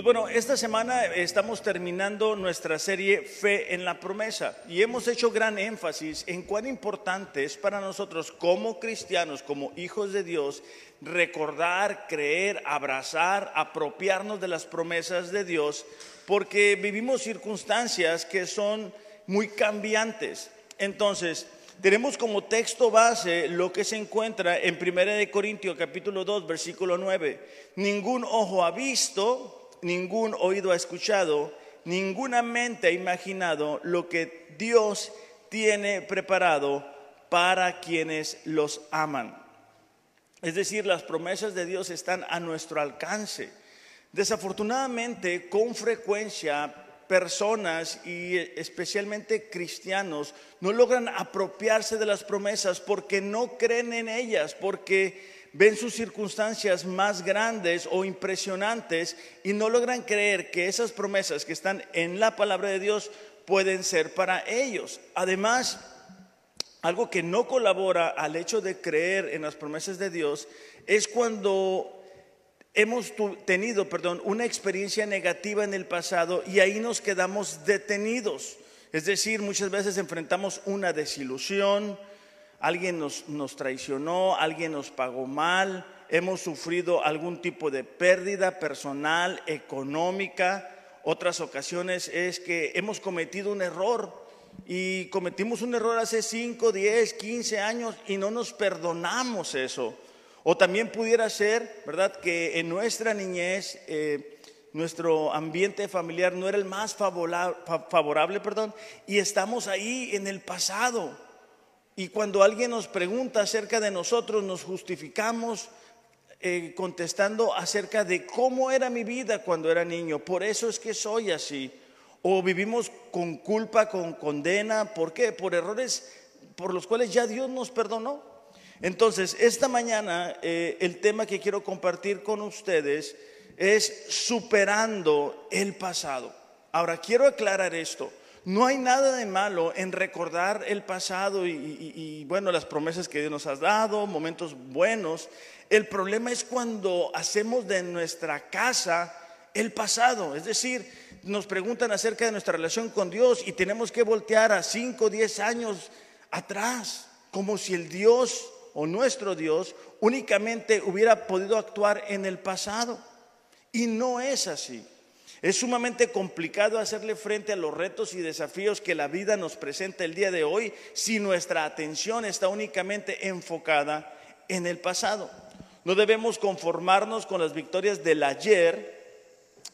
Pues bueno, esta semana estamos terminando nuestra serie Fe en la promesa y hemos hecho gran énfasis en cuán importante es para nosotros como cristianos, como hijos de Dios, recordar, creer, abrazar, apropiarnos de las promesas de Dios, porque vivimos circunstancias que son muy cambiantes. Entonces, tenemos como texto base lo que se encuentra en 1 de Corintios capítulo 2 versículo 9. Ningún ojo ha visto, ningún oído ha escuchado, ninguna mente ha imaginado lo que Dios tiene preparado para quienes los aman. Es decir, las promesas de Dios están a nuestro alcance. Desafortunadamente, con frecuencia, personas y especialmente cristianos no logran apropiarse de las promesas porque no creen en ellas, porque ven sus circunstancias más grandes o impresionantes y no logran creer que esas promesas que están en la palabra de Dios pueden ser para ellos. Además, algo que no colabora al hecho de creer en las promesas de Dios es cuando hemos tenido, perdón, una experiencia negativa en el pasado y ahí nos quedamos detenidos. Es decir, muchas veces enfrentamos una desilusión, alguien nos, nos traicionó, alguien nos pagó mal, hemos sufrido algún tipo de pérdida personal, económica. Otras ocasiones es que hemos cometido un error y cometimos un error hace 5, 10, 15 años y no nos perdonamos eso. O también pudiera ser, ¿verdad?, que en nuestra niñez eh, nuestro ambiente familiar no era el más favorable, favorable, perdón, y estamos ahí en el pasado. Y cuando alguien nos pregunta acerca de nosotros, nos justificamos eh, contestando acerca de cómo era mi vida cuando era niño. Por eso es que soy así. O vivimos con culpa, con condena. ¿Por qué? Por errores por los cuales ya Dios nos perdonó. Entonces, esta mañana eh, el tema que quiero compartir con ustedes es superando el pasado. Ahora, quiero aclarar esto. No hay nada de malo en recordar el pasado y, bueno, las promesas que Dios nos ha dado, momentos buenos. El problema es cuando hacemos de nuestra casa el pasado. Es decir, nos preguntan acerca de nuestra relación con Dios y tenemos que voltear a 5 o 10 años atrás, como si el Dios o nuestro Dios únicamente hubiera podido actuar en el pasado. Y no es así. Es sumamente complicado hacerle frente a los retos y desafíos que la vida nos presenta el día de hoy si nuestra atención está únicamente enfocada en el pasado. No debemos conformarnos con las victorias del ayer,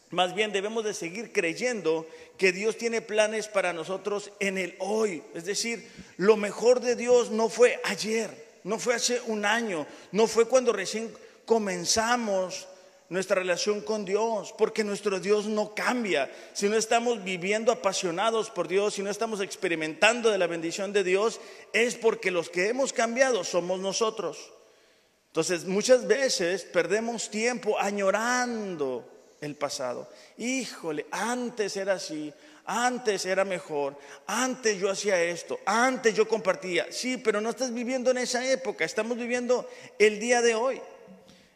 más bien debemos de seguir creyendo que Dios tiene planes para nosotros en el hoy. Es decir, lo mejor de Dios no fue ayer, no fue hace un año, no fue cuando recién comenzamos nuestra relación con Dios, porque nuestro Dios no cambia. Si no estamos viviendo apasionados por Dios, si no estamos experimentando de la bendición de Dios, es porque los que hemos cambiado somos nosotros. Entonces, muchas veces perdemos tiempo añorando el pasado. Híjole, antes era así, antes era mejor, antes yo hacía esto, antes yo compartía. Sí, pero no estás viviendo en esa época, estamos viviendo el día de hoy.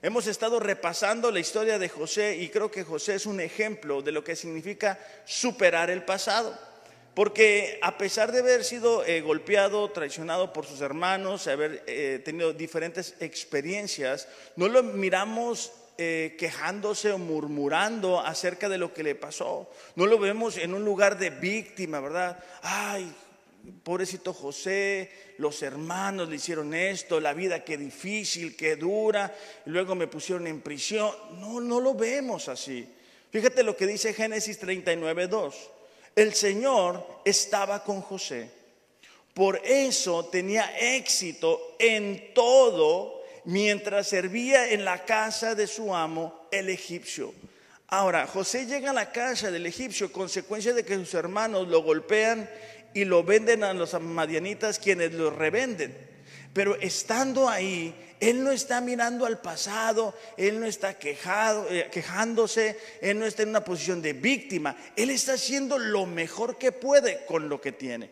Hemos estado repasando la historia de José y creo que José es un ejemplo de lo que significa superar el pasado. Porque a pesar de haber sido eh, golpeado, traicionado por sus hermanos, haber eh, tenido diferentes experiencias, no lo miramos eh, quejándose o murmurando acerca de lo que le pasó. No lo vemos en un lugar de víctima, ¿verdad? Ay, pobrecito José, los hermanos le hicieron esto, la vida qué difícil, qué dura, y luego me pusieron en prisión. No, no lo vemos así. Fíjate lo que dice Génesis 39, 2. El Señor estaba con José. Por eso tenía éxito en todo mientras servía en la casa de su amo, el egipcio. Ahora, José llega a la casa del egipcio, consecuencia de que sus hermanos lo golpean y lo venden a los madianitas quienes lo revenden. Pero estando ahí, él no está mirando al pasado, él no está quejado, eh, quejándose, él no está en una posición de víctima, él está haciendo lo mejor que puede con lo que tiene.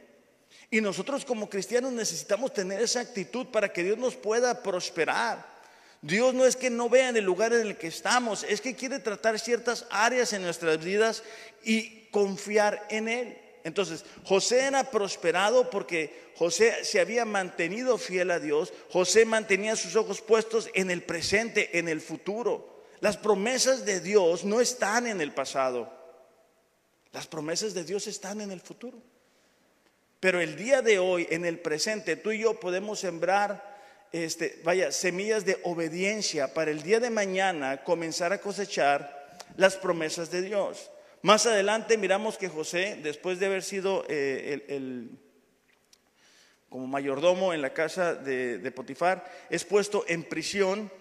Y nosotros como cristianos necesitamos tener esa actitud para que Dios nos pueda prosperar. Dios no es que no vea en el lugar en el que estamos, es que quiere tratar ciertas áreas en nuestras vidas y confiar en Él. Entonces, José era prosperado porque José se había mantenido fiel a Dios. José mantenía sus ojos puestos en el presente, en el futuro. Las promesas de Dios no están en el pasado. Las promesas de Dios están en el futuro. Pero el día de hoy, en el presente, tú y yo podemos sembrar, este, vaya, semillas de obediencia para el día de mañana comenzar a cosechar las promesas de Dios. Más adelante miramos que José, después de haber sido eh, el, como mayordomo en la casa de, de Potifar, es puesto en prisión.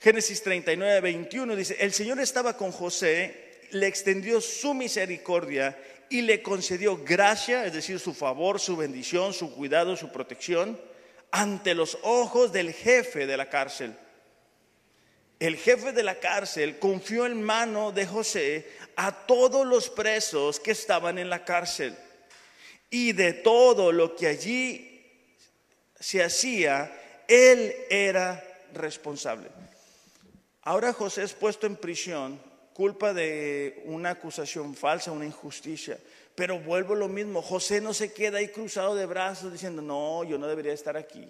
Génesis 39, 21 dice, el Señor estaba con José, le extendió su misericordia y le concedió gracia, es decir, su favor, su bendición, su cuidado, su protección, ante los ojos del jefe de la cárcel. El jefe de la cárcel confió en mano de José a todos los presos que estaban en la cárcel. Y de todo lo que allí se hacía, él era responsable. Ahora José es puesto en prisión, culpa de una acusación falsa, una injusticia. Pero vuelvo lo mismo, José no se queda ahí cruzado de brazos diciendo, no, yo no debería estar aquí.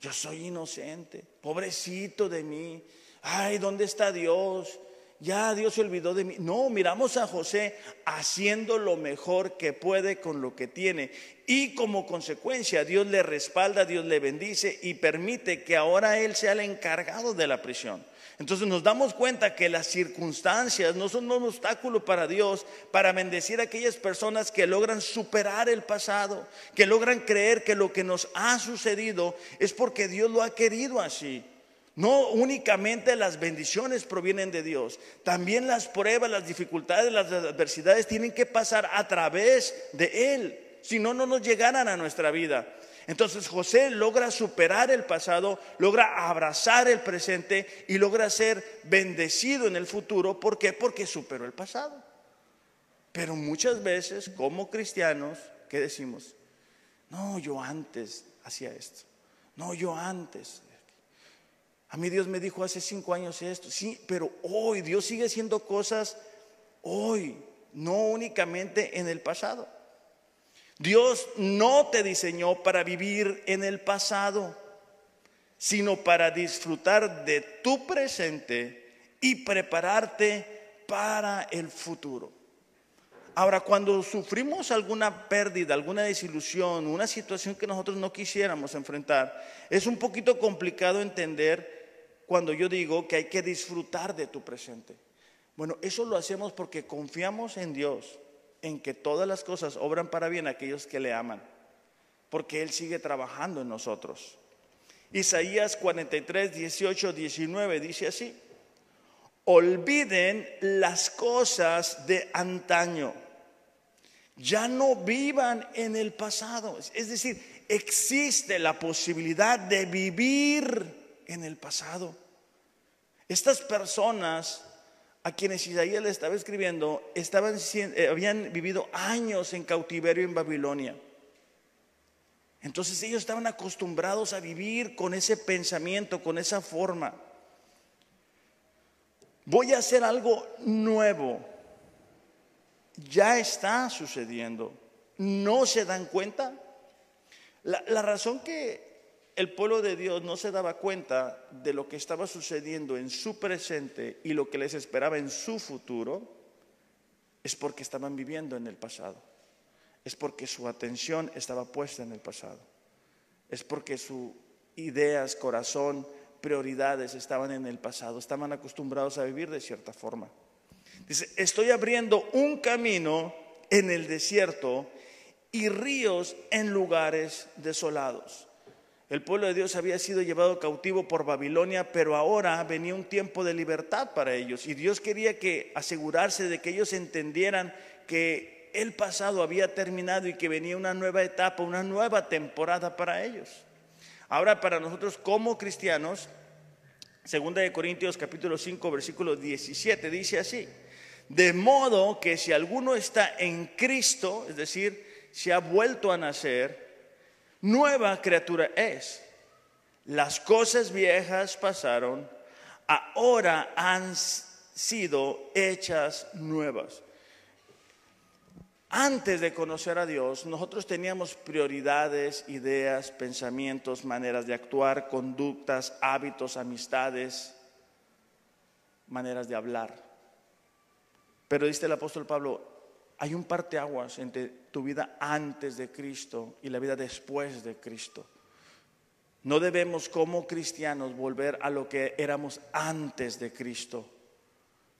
Yo soy inocente, pobrecito de mí. Ay, ¿dónde está Dios? ya Dios se olvidó de mí. No, miramos a José haciendo lo mejor que puede con lo que tiene. Y como consecuencia, Dios le respalda, Dios le bendice y permite que ahora Él sea el encargado de la prisión. Entonces nos damos cuenta que las circunstancias no son un obstáculo para Dios para bendecir a aquellas personas que logran superar el pasado, que logran creer que lo que nos ha sucedido es porque Dios lo ha querido así. No únicamente las bendiciones provienen de Dios, también las pruebas, las dificultades, las adversidades tienen que pasar a través de Él, si no, no nos llegaran a nuestra vida. Entonces José logra superar el pasado, logra abrazar el presente y logra ser bendecido en el futuro. ¿Por qué? Porque superó el pasado. Pero muchas veces como cristianos, ¿qué decimos? No, yo antes hacía esto. No, yo antes a mí Dios me dijo hace cinco años esto, sí, pero hoy Dios sigue haciendo cosas hoy, no únicamente en el pasado. Dios no te diseñó para vivir en el pasado, sino para disfrutar de tu presente y prepararte para el futuro. Ahora, cuando sufrimos alguna pérdida, alguna desilusión, una situación que nosotros no quisiéramos enfrentar, es un poquito complicado entender cuando yo digo que hay que disfrutar de tu presente. Bueno, eso lo hacemos porque confiamos en Dios, en que todas las cosas obran para bien a aquellos que le aman, porque Él sigue trabajando en nosotros. Isaías 43, 18, 19 dice así, olviden las cosas de antaño, ya no vivan en el pasado. Es decir, existe la posibilidad de vivir en el pasado. Estas personas a quienes Isaías le estaba escribiendo estaban, eh, habían vivido años en cautiverio en Babilonia. Entonces ellos estaban acostumbrados a vivir con ese pensamiento, con esa forma. Voy a hacer algo nuevo. Ya está sucediendo. ¿No se dan cuenta? La, la razón que el pueblo de Dios no se daba cuenta de lo que estaba sucediendo en su presente y lo que les esperaba en su futuro, es porque estaban viviendo en el pasado. Es porque su atención estaba puesta en el pasado. Es porque sus ideas, corazón, prioridades estaban en el pasado. Estaban acostumbrados a vivir de cierta forma. Dice, estoy abriendo un camino en el desierto y ríos en lugares desolados. El pueblo de Dios había sido llevado cautivo por Babilonia, pero ahora venía un tiempo de libertad para ellos. Y Dios quería que asegurarse de que ellos entendieran que el pasado había terminado y que venía una nueva etapa, una nueva temporada para ellos. Ahora para nosotros como cristianos, segunda de Corintios capítulo 5 versículo 17 dice así: De modo que si alguno está en Cristo, es decir, se ha vuelto a nacer, nueva criatura es. las cosas viejas pasaron, ahora han sido hechas nuevas. Antes de conocer a Dios, nosotros teníamos prioridades, ideas, pensamientos, maneras de actuar, conductas, hábitos, amistades, maneras de hablar. Pero dice el apóstol Pablo, hay un parteaguas entre tu vida antes de Cristo y la vida después de Cristo. No debemos como cristianos volver a lo que éramos antes de Cristo.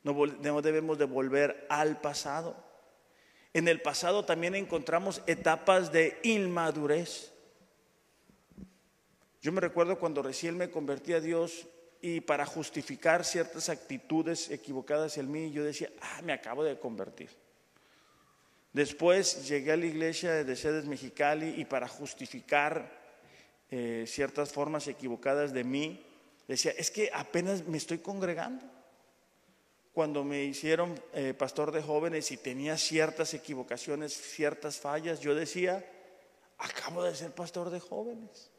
No, debemos de volver al pasado. En el pasado también encontramos etapas de inmadurez. Yo me recuerdo cuando recién me convertí a Dios y para justificar ciertas actitudes equivocadas en mí, yo decía, ah, me acabo de convertir. Después llegué a la iglesia de Sedes Mexicali y para justificar eh, ciertas formas equivocadas de mí. Decía, es que apenas me estoy congregando. Cuando me hicieron eh, pastor de jóvenes y tenía ciertas equivocaciones, ciertas fallas, yo decía, acabo de ser pastor de jóvenes.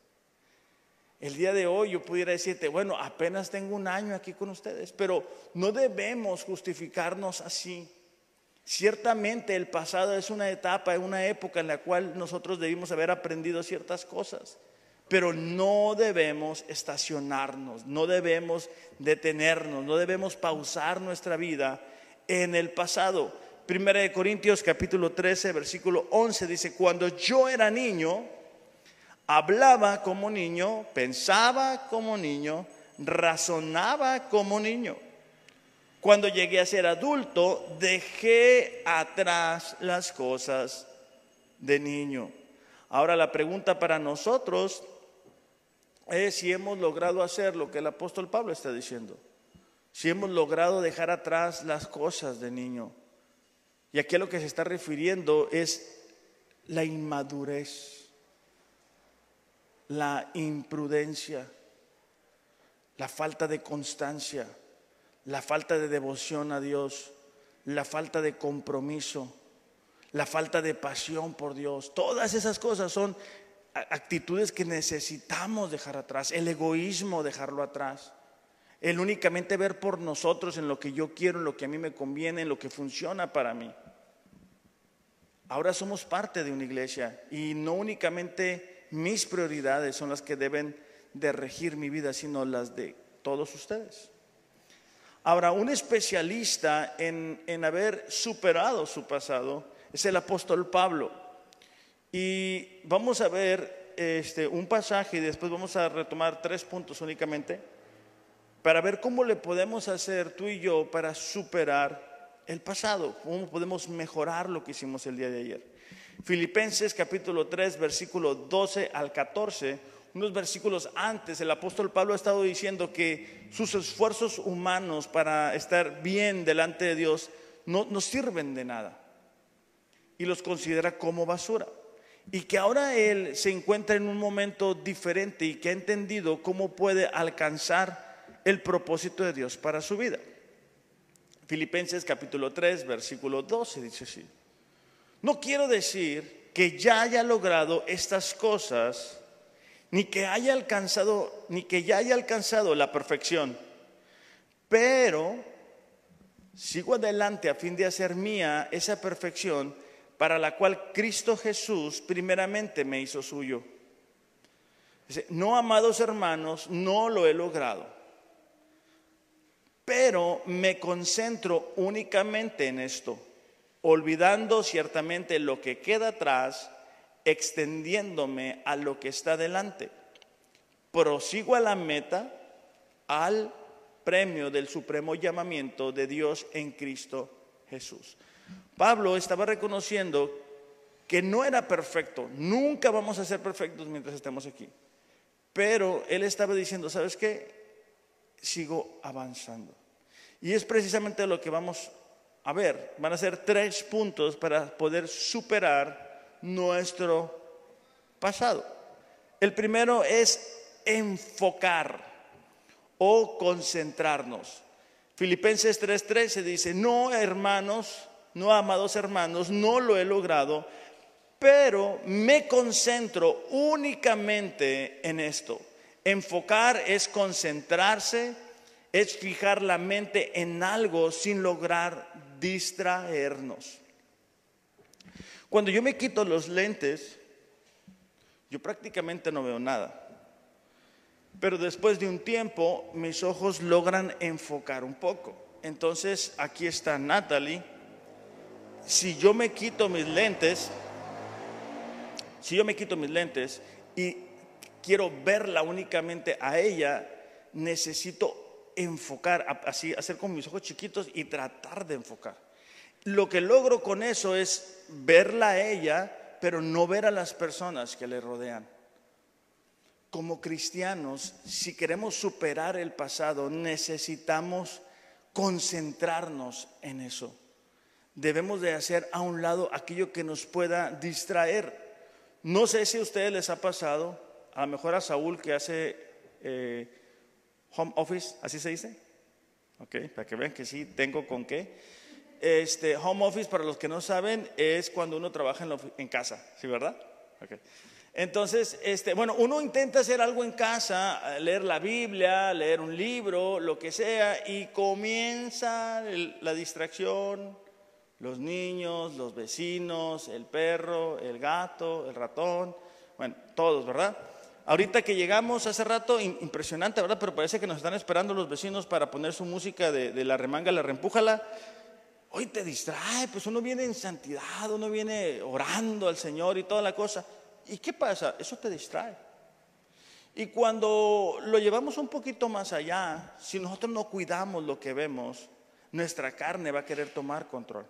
El día de hoy yo pudiera decirte, bueno, apenas tengo un año aquí con ustedes, pero no debemos justificarnos así. Ciertamente el pasado es una etapa, una época en la cual nosotros debimos haber aprendido ciertas cosas. Pero no debemos estacionarnos, no debemos detenernos, no debemos pausar nuestra vida en el pasado. Primera de Corintios capítulo 13, versículo 11 dice, cuando yo era niño, hablaba como niño, pensaba como niño, razonaba como niño. Cuando llegué a ser adulto, dejé atrás las cosas de niño. Ahora la pregunta para nosotros es si hemos logrado hacer lo que el apóstol Pablo está diciendo. Si hemos logrado dejar atrás las cosas de niño. Y aquí a lo que se está refiriendo es la inmadurez, la imprudencia, la falta de constancia, la falta de devoción a Dios, la falta de compromiso, la falta de pasión por Dios. Todas esas cosas son actitudes que necesitamos dejar atrás, el egoísmo dejarlo atrás, el únicamente ver por nosotros en lo que yo quiero, en lo que a mí me conviene, en lo que funciona para mí. Ahora somos parte de una iglesia y no únicamente mis prioridades son las que deben de regir mi vida, sino las de todos ustedes. Ahora, un especialista en, en haber superado su pasado es el apóstol Pablo. Y vamos a ver este, un pasaje y después vamos a retomar tres puntos únicamente para ver cómo le podemos hacer tú y yo para superar el pasado, cómo podemos mejorar lo que hicimos el día de ayer. Filipenses capítulo 3, versículo 12 al 14, unos versículos antes, el apóstol Pablo ha estado diciendo que sus esfuerzos humanos para estar bien delante de Dios no, sirven de nada y los considera como basura y que ahora él se encuentra en un momento diferente y que ha entendido cómo puede alcanzar el propósito de Dios para su vida. Filipenses capítulo 3, versículo 12 dice así. No quiero decir que ya haya logrado estas cosas, ni que haya alcanzado, ni que ya haya alcanzado la perfección, pero sigo adelante a fin de hacer mía esa perfección para la cual Cristo Jesús primeramente me hizo suyo. no, amados hermanos, no lo he logrado, pero me concentro únicamente en esto, olvidando ciertamente lo que queda atrás, extendiéndome a lo que está delante. Prosigo a la meta, al premio del supremo llamamiento de Dios en Cristo Jesús. Pablo estaba reconociendo que no era perfecto, nunca vamos a ser perfectos mientras estemos aquí. Pero él estaba diciendo, ¿sabes qué? Sigo avanzando. Y es precisamente lo que vamos a ver. Van a ser tres puntos para poder superar nuestro pasado. El primero es enfocar o concentrarnos. Filipenses 3:13 dice, no hermanos, no, amados hermanos, no lo he logrado, pero me concentro únicamente en esto, Enfocar es concentrarse, es fijar la mente en algo sin lograr distraernos. Cuando yo me quito los lentes, yo prácticamente no veo nada. Pero después de un tiempo, mis ojos logran enfocar un poco. Entonces, aquí está Natalie. Si yo me quito mis lentes, si yo me quito mis lentes y quiero verla únicamente a ella, necesito enfocar, así, hacer con mis ojos chiquitos y tratar de enfocar. Lo que logro con eso es verla a ella, pero no ver a las personas que le rodean. Como cristianos, si queremos superar el pasado, necesitamos concentrarnos en eso. Debemos de hacer a un lado aquello que nos pueda distraer. No sé si a ustedes les ha pasado, a lo mejor a Saúl que hace eh, home office, ¿así se dice? Ok, para que vean que sí, tengo con qué. Este, home office, para los que no saben, es cuando uno trabaja en, casa, ¿sí, verdad? Okay. Entonces, este, bueno, uno intenta hacer algo en casa, leer la Biblia, leer un libro, lo que sea, y comienza la distracción, los niños, los vecinos, el perro, el gato, el ratón, bueno, todos, ¿verdad? Ahorita que llegamos hace rato, impresionante, ¿verdad? Pero parece que nos están esperando los vecinos para poner su música de, la remanga, la reempújala. Hoy te distrae, pues uno viene en santidad, uno viene orando al Señor y toda la cosa. ¿Y qué pasa? Eso te distrae. Y cuando lo llevamos un poquito más allá, si nosotros no cuidamos lo que vemos, nuestra carne va a querer tomar control.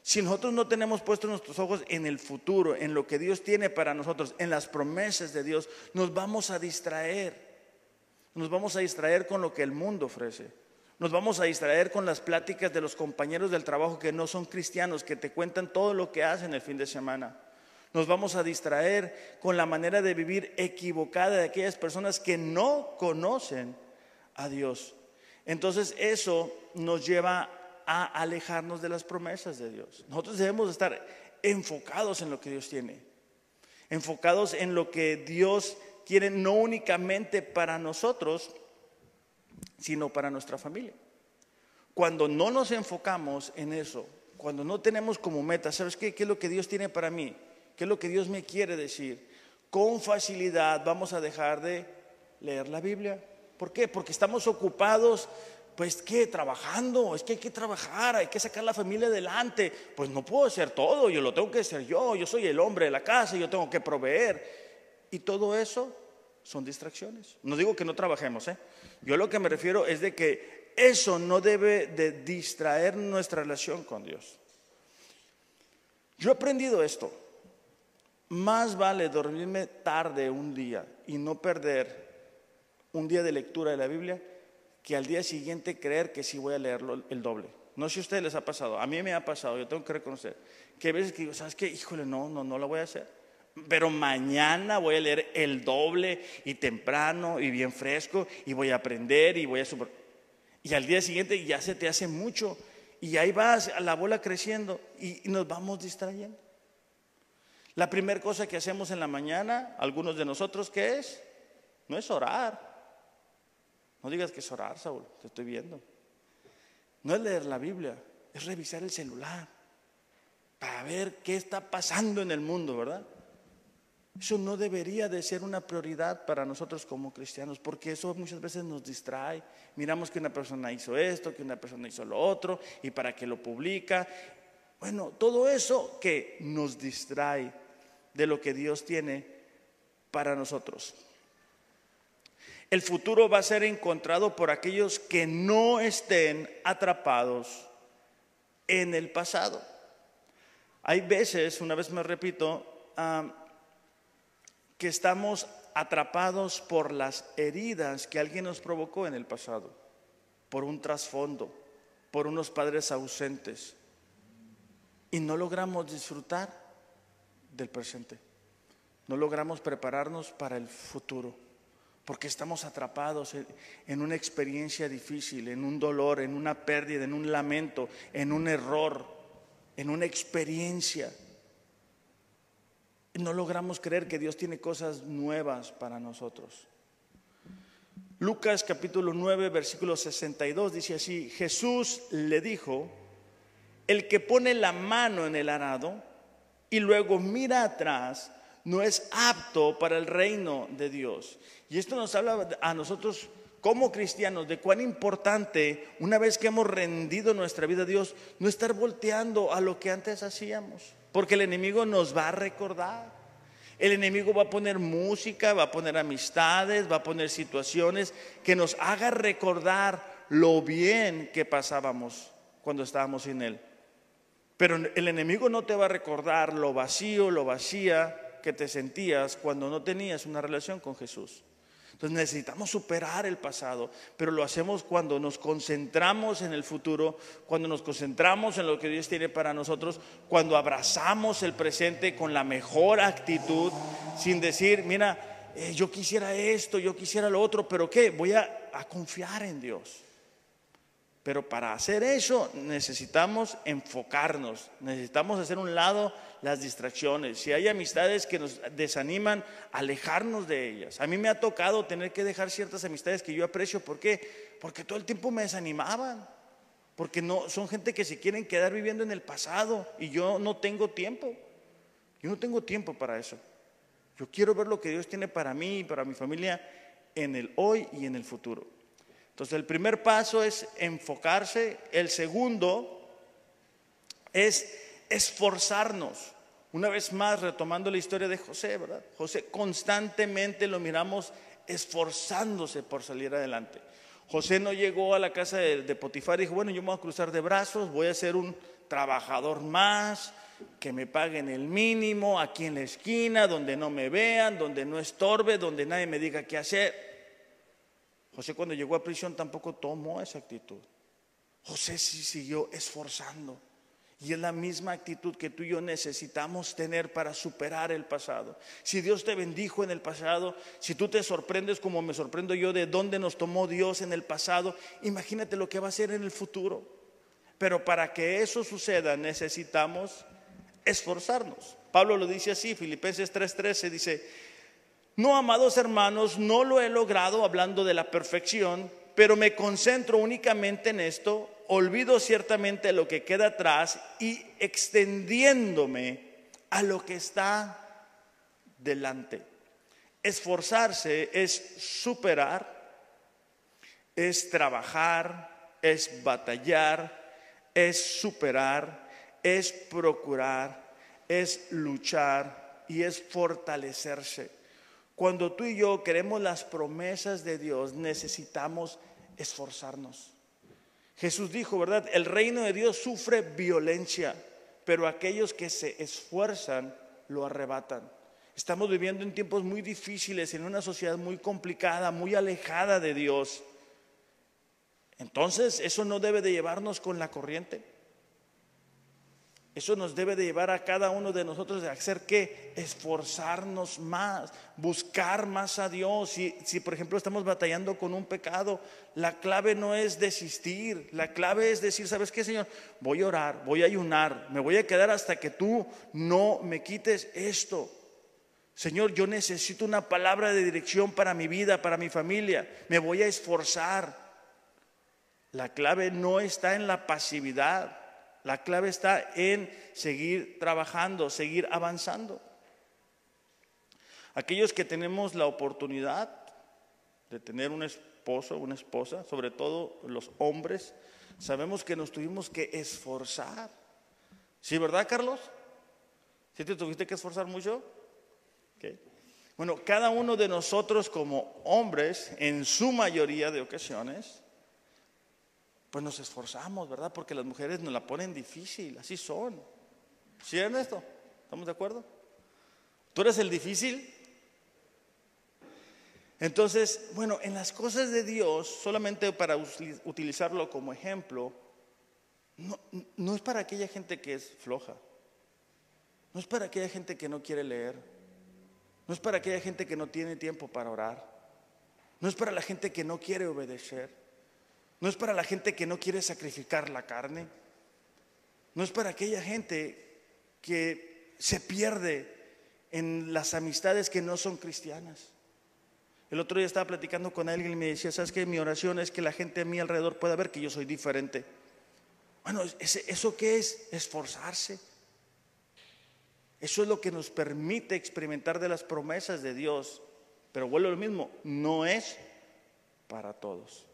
Si nosotros no tenemos puestos nuestros ojos en el futuro, en lo que Dios tiene para nosotros, en las promesas de Dios, nos vamos a distraer. Nos vamos a distraer con lo que el mundo ofrece. Nos vamos a distraer con las pláticas de los compañeros del trabajo que no son cristianos, que te cuentan todo lo que hacen el fin de semana. Nos vamos a distraer con la manera de vivir equivocada de aquellas personas que no conocen a Dios. Entonces eso nos lleva a alejarnos de las promesas de Dios. Nosotros debemos estar enfocados en lo que Dios tiene, enfocados en lo que Dios quiere no únicamente para nosotros, sino para nuestra familia. Cuando no nos enfocamos en eso, cuando no tenemos como meta, ¿sabes qué? ¿Qué es lo que Dios tiene para mí? ¿Qué es lo que Dios me quiere decir? Con facilidad vamos a dejar de leer la Biblia. ¿Por qué? Porque estamos ocupados pues ¿qué? Trabajando, es que hay que trabajar, hay que sacar la familia adelante. Pues no puedo hacer todo, yo lo tengo que hacer yo, yo soy el hombre de la casa, yo tengo que proveer. Y todo eso son distracciones. No digo que no trabajemos, ¿eh? Yo lo que me refiero es de que eso no debe de distraer nuestra relación con Dios. Yo he aprendido esto. Más vale dormirme tarde un día y no perder un día de lectura de la Biblia que al día siguiente creer que sí voy a leerlo el doble. No sé si a ustedes les ha pasado, a mí me ha pasado, yo tengo que reconocer, que a veces que digo, ¿sabes qué? Híjole, no, no, no la voy a hacer. Pero mañana voy a leer el doble y temprano y bien fresco y voy a aprender y voy a... Super... Y al día siguiente ya se te hace mucho y ahí vas la bola creciendo y nos vamos distrayendo. La primera cosa que hacemos en la mañana, algunos de nosotros, ¿qué es? No es orar. No digas que es orar, Saúl, te estoy viendo. No es leer la Biblia, es revisar el celular para ver qué está pasando en el mundo, ¿verdad? Eso no debería de ser una prioridad para nosotros como cristianos, porque eso muchas veces nos distrae. Miramos que una persona hizo esto, que una persona hizo lo otro, y para qué lo publica. Bueno, todo eso que nos distrae de lo que Dios tiene para nosotros. El futuro va a ser encontrado por aquellos que no estén atrapados en el pasado. Hay veces, una vez me repito, que estamos atrapados por las heridas que alguien nos provocó en el pasado, por un trasfondo, por unos padres ausentes, y no logramos disfrutar del presente, no logramos prepararnos para el futuro porque estamos atrapados en una experiencia difícil, en un dolor, en una pérdida, en un lamento, en un error, en una experiencia. No logramos creer que Dios tiene cosas nuevas para nosotros. Lucas capítulo 9, versículo 62 dice así, Jesús le dijo, el que pone la mano en el arado y luego mira atrás, no es apto para el reino de Dios. Y esto nos habla a nosotros como cristianos de cuán importante, una vez que hemos rendido nuestra vida a Dios, no estar volteando a lo que antes hacíamos, porque el enemigo nos va a recordar. El enemigo va a poner música, va a poner amistades, va a poner situaciones que nos haga recordar lo bien que pasábamos cuando estábamos sin Él. Pero el enemigo no te va a recordar lo vacío, lo vacía que te sentías cuando no tenías una relación con Jesús. Entonces necesitamos superar el pasado, pero lo hacemos cuando nos concentramos en el futuro, cuando nos concentramos en lo que Dios tiene para nosotros, cuando abrazamos el presente con la mejor actitud, sin decir, mira, eh, yo quisiera esto, yo quisiera lo otro, pero ¿qué? Voy a, a confiar en Dios. Pero para hacer eso necesitamos enfocarnos, necesitamos hacer un lado las distracciones. Si hay amistades que nos desaniman, alejarnos de ellas. A mí me ha tocado tener que dejar ciertas amistades que yo aprecio. ¿Por qué? Porque todo el tiempo me desanimaban. Porque no, son gente que se quieren quedar viviendo en el pasado y yo no tengo tiempo. Yo no tengo tiempo para eso. Yo quiero ver lo que Dios tiene para mí y para mi familia en el hoy y en el futuro. Entonces el primer paso es enfocarse, el segundo es esforzarnos. Una vez más, retomando la historia de José, ¿verdad? José constantemente lo miramos esforzándose por salir adelante. José no llegó a la casa de, Potifar y dijo, bueno, yo me voy a cruzar de brazos, voy a ser un trabajador más, que me paguen el mínimo aquí en la esquina, donde no me vean, donde no estorbe, donde nadie me diga qué hacer. José cuando llegó a prisión tampoco tomó esa actitud. José sí siguió esforzando. Y es la misma actitud que tú y yo necesitamos tener para superar el pasado. Si Dios te bendijo en el pasado, si tú te sorprendes como me sorprendo yo de dónde nos tomó Dios en el pasado, imagínate lo que va a ser en el futuro. Pero para que eso suceda necesitamos esforzarnos. Pablo lo dice así, Filipenses 3:13 dice, no, amados hermanos, no lo he logrado hablando de la perfección, pero me concentro únicamente en esto, olvido ciertamente lo que queda atrás y extendiéndome a lo que está delante. Esforzarse es superar, es trabajar, es batallar, es superar, es procurar, es luchar y es fortalecerse. Cuando tú y yo queremos las promesas de Dios, necesitamos esforzarnos. Jesús dijo, ¿verdad? El reino de Dios sufre violencia, pero aquellos que se esfuerzan lo arrebatan. Estamos viviendo en tiempos muy difíciles, en una sociedad muy complicada, muy alejada de Dios. Entonces, eso no debe de llevarnos con la corriente. Eso nos debe de llevar a cada uno de nosotros a hacer que esforzarnos más, buscar más a Dios. Si, si por ejemplo estamos batallando con un pecado, la clave no es desistir, la clave es decir, ¿sabes qué, Señor? Voy a orar, voy a ayunar, me voy a quedar hasta que tú no me quites esto. Señor, yo necesito una palabra de dirección para mi vida, para mi familia. Me voy a esforzar. La clave no está en la pasividad. La clave está en seguir trabajando, seguir avanzando. Aquellos que tenemos la oportunidad de tener un esposo, una esposa, sobre todo los hombres, sabemos que nos tuvimos que esforzar. ¿Sí, verdad, Carlos? ¿Sí te tuviste que esforzar mucho? Bueno, cada uno de nosotros como hombres, en su mayoría de ocasiones, pues nos esforzamos, ¿verdad? Porque las mujeres nos la ponen difícil, así son. ¿Sí, esto? ¿Estamos de acuerdo? ¿Tú eres el difícil? Entonces, bueno, en las cosas de Dios, solamente para utilizarlo como ejemplo, no, no es para aquella gente que es floja, no es para aquella gente que no quiere leer, no es para aquella gente que no tiene tiempo para orar, no es para la gente que no quiere obedecer. No es para la gente que no quiere sacrificar la carne. No es para aquella gente que se pierde en las amistades que no son cristianas. El otro día estaba platicando con alguien y me decía, ¿sabes qué? Mi oración es que la gente a mi alrededor pueda ver que yo soy diferente. Bueno, ¿eso qué es? Esforzarse. Eso es lo que nos permite experimentar de las promesas de Dios. Pero vuelvo a lo mismo, no es para todos.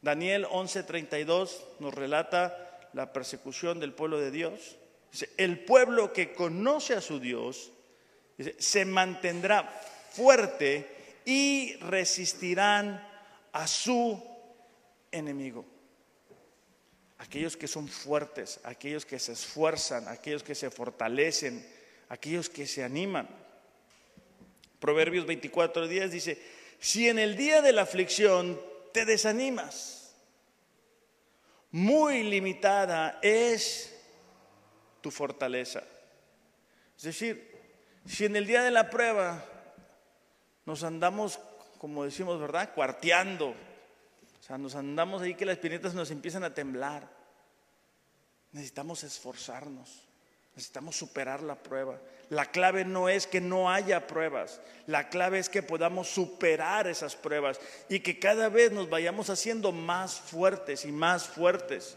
Daniel 11:32 nos relata la persecución del pueblo de Dios. el pueblo que conoce a su Dios se mantendrá fuerte y resistirán a su enemigo. Aquellos que son fuertes, aquellos que se esfuerzan, aquellos que se fortalecen, aquellos que se animan. Proverbios 24 días dice, si en el día de la aflicción te desanimas, muy limitada es tu fortaleza. Es decir, si en el día de la prueba nos andamos, como decimos, ¿verdad? Cuarteando, o sea, nos andamos ahí que las pinetas nos empiezan a temblar. Necesitamos esforzarnos. Necesitamos superar la prueba. La clave no es que no haya pruebas, la clave es que podamos superar esas pruebas y que cada vez nos vayamos haciendo más fuertes y más fuertes.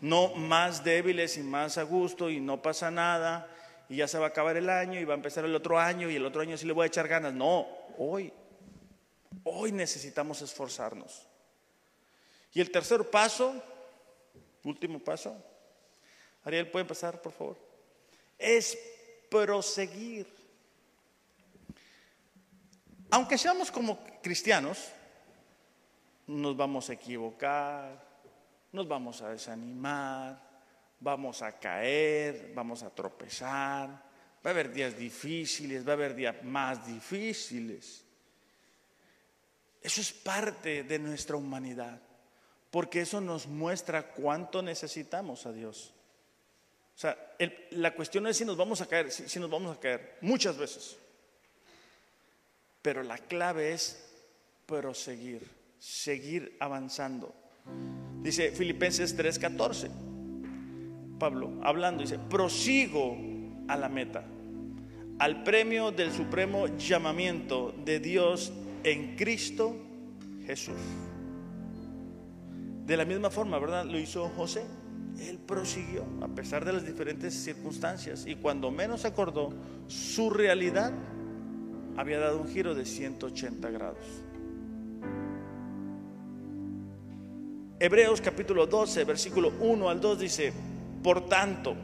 No más débiles y más a gusto y no pasa nada y ya se va a acabar el año y va a empezar el otro año y el otro año sí le voy a echar ganas. No, hoy, hoy necesitamos esforzarnos. Y el tercer paso, último paso, Ariel, ¿puede pasar, por favor? Es proseguir. Aunque seamos como cristianos, nos vamos a equivocar, nos vamos a desanimar, vamos a caer, vamos a tropezar, va a haber días difíciles, va a haber días más difíciles. Eso es parte de nuestra humanidad, porque eso nos muestra cuánto necesitamos a Dios. Sea, la cuestión es si nos vamos a caer, si, nos vamos a caer, muchas veces. Pero la clave es proseguir, seguir avanzando. Dice Filipenses 3:14. Pablo hablando, dice, prosigo a la meta, al premio del supremo llamamiento de Dios en Cristo Jesús. De la misma forma, ¿verdad? Lo hizo José él prosiguió a pesar de las diferentes circunstancias y cuando menos acordó, su realidad había dado un giro de 180 grados. Hebreos capítulo 12, versículo 1 al 2 dice, por tanto,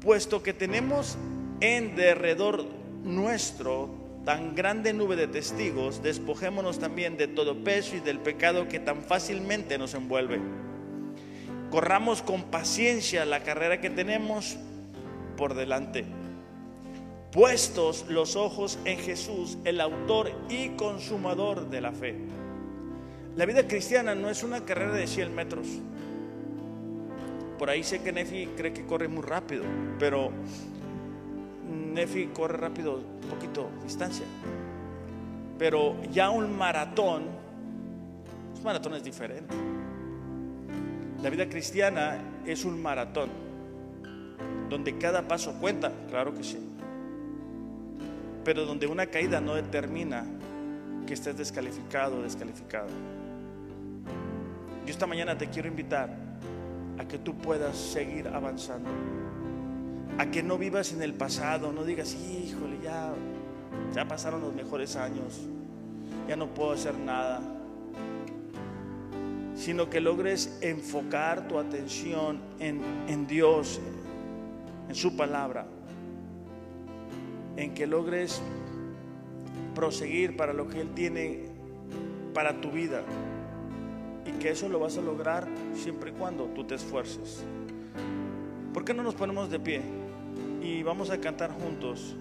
puesto que tenemos en derredor nuestro tan grande nube de testigos, despojémonos también de todo peso y del pecado que tan fácilmente nos envuelve corramos con paciencia la carrera que tenemos por delante. Puestos los ojos en Jesús, el autor y consumador de la fe. La vida cristiana no es una carrera de 100 metros. Por ahí sé que Nefi cree que corre muy rápido, pero Nefi corre rápido, un poquito distancia. Pero ya un maratón, un maratón es diferente. La vida cristiana es un maratón, donde cada paso cuenta, claro que sí, pero donde una caída no determina que estés descalificado o descalificado. Yo esta mañana te quiero invitar a que tú puedas seguir avanzando, a que no vivas en el pasado, no digas, híjole, ya, ya pasaron los mejores años, ya no puedo hacer nada sino que logres enfocar tu atención en, Dios, en su palabra, en que logres proseguir para lo que Él tiene para tu vida y que eso lo vas a lograr siempre y cuando tú te esfuerces. ¿Por qué no nos ponemos de pie y vamos a cantar juntos?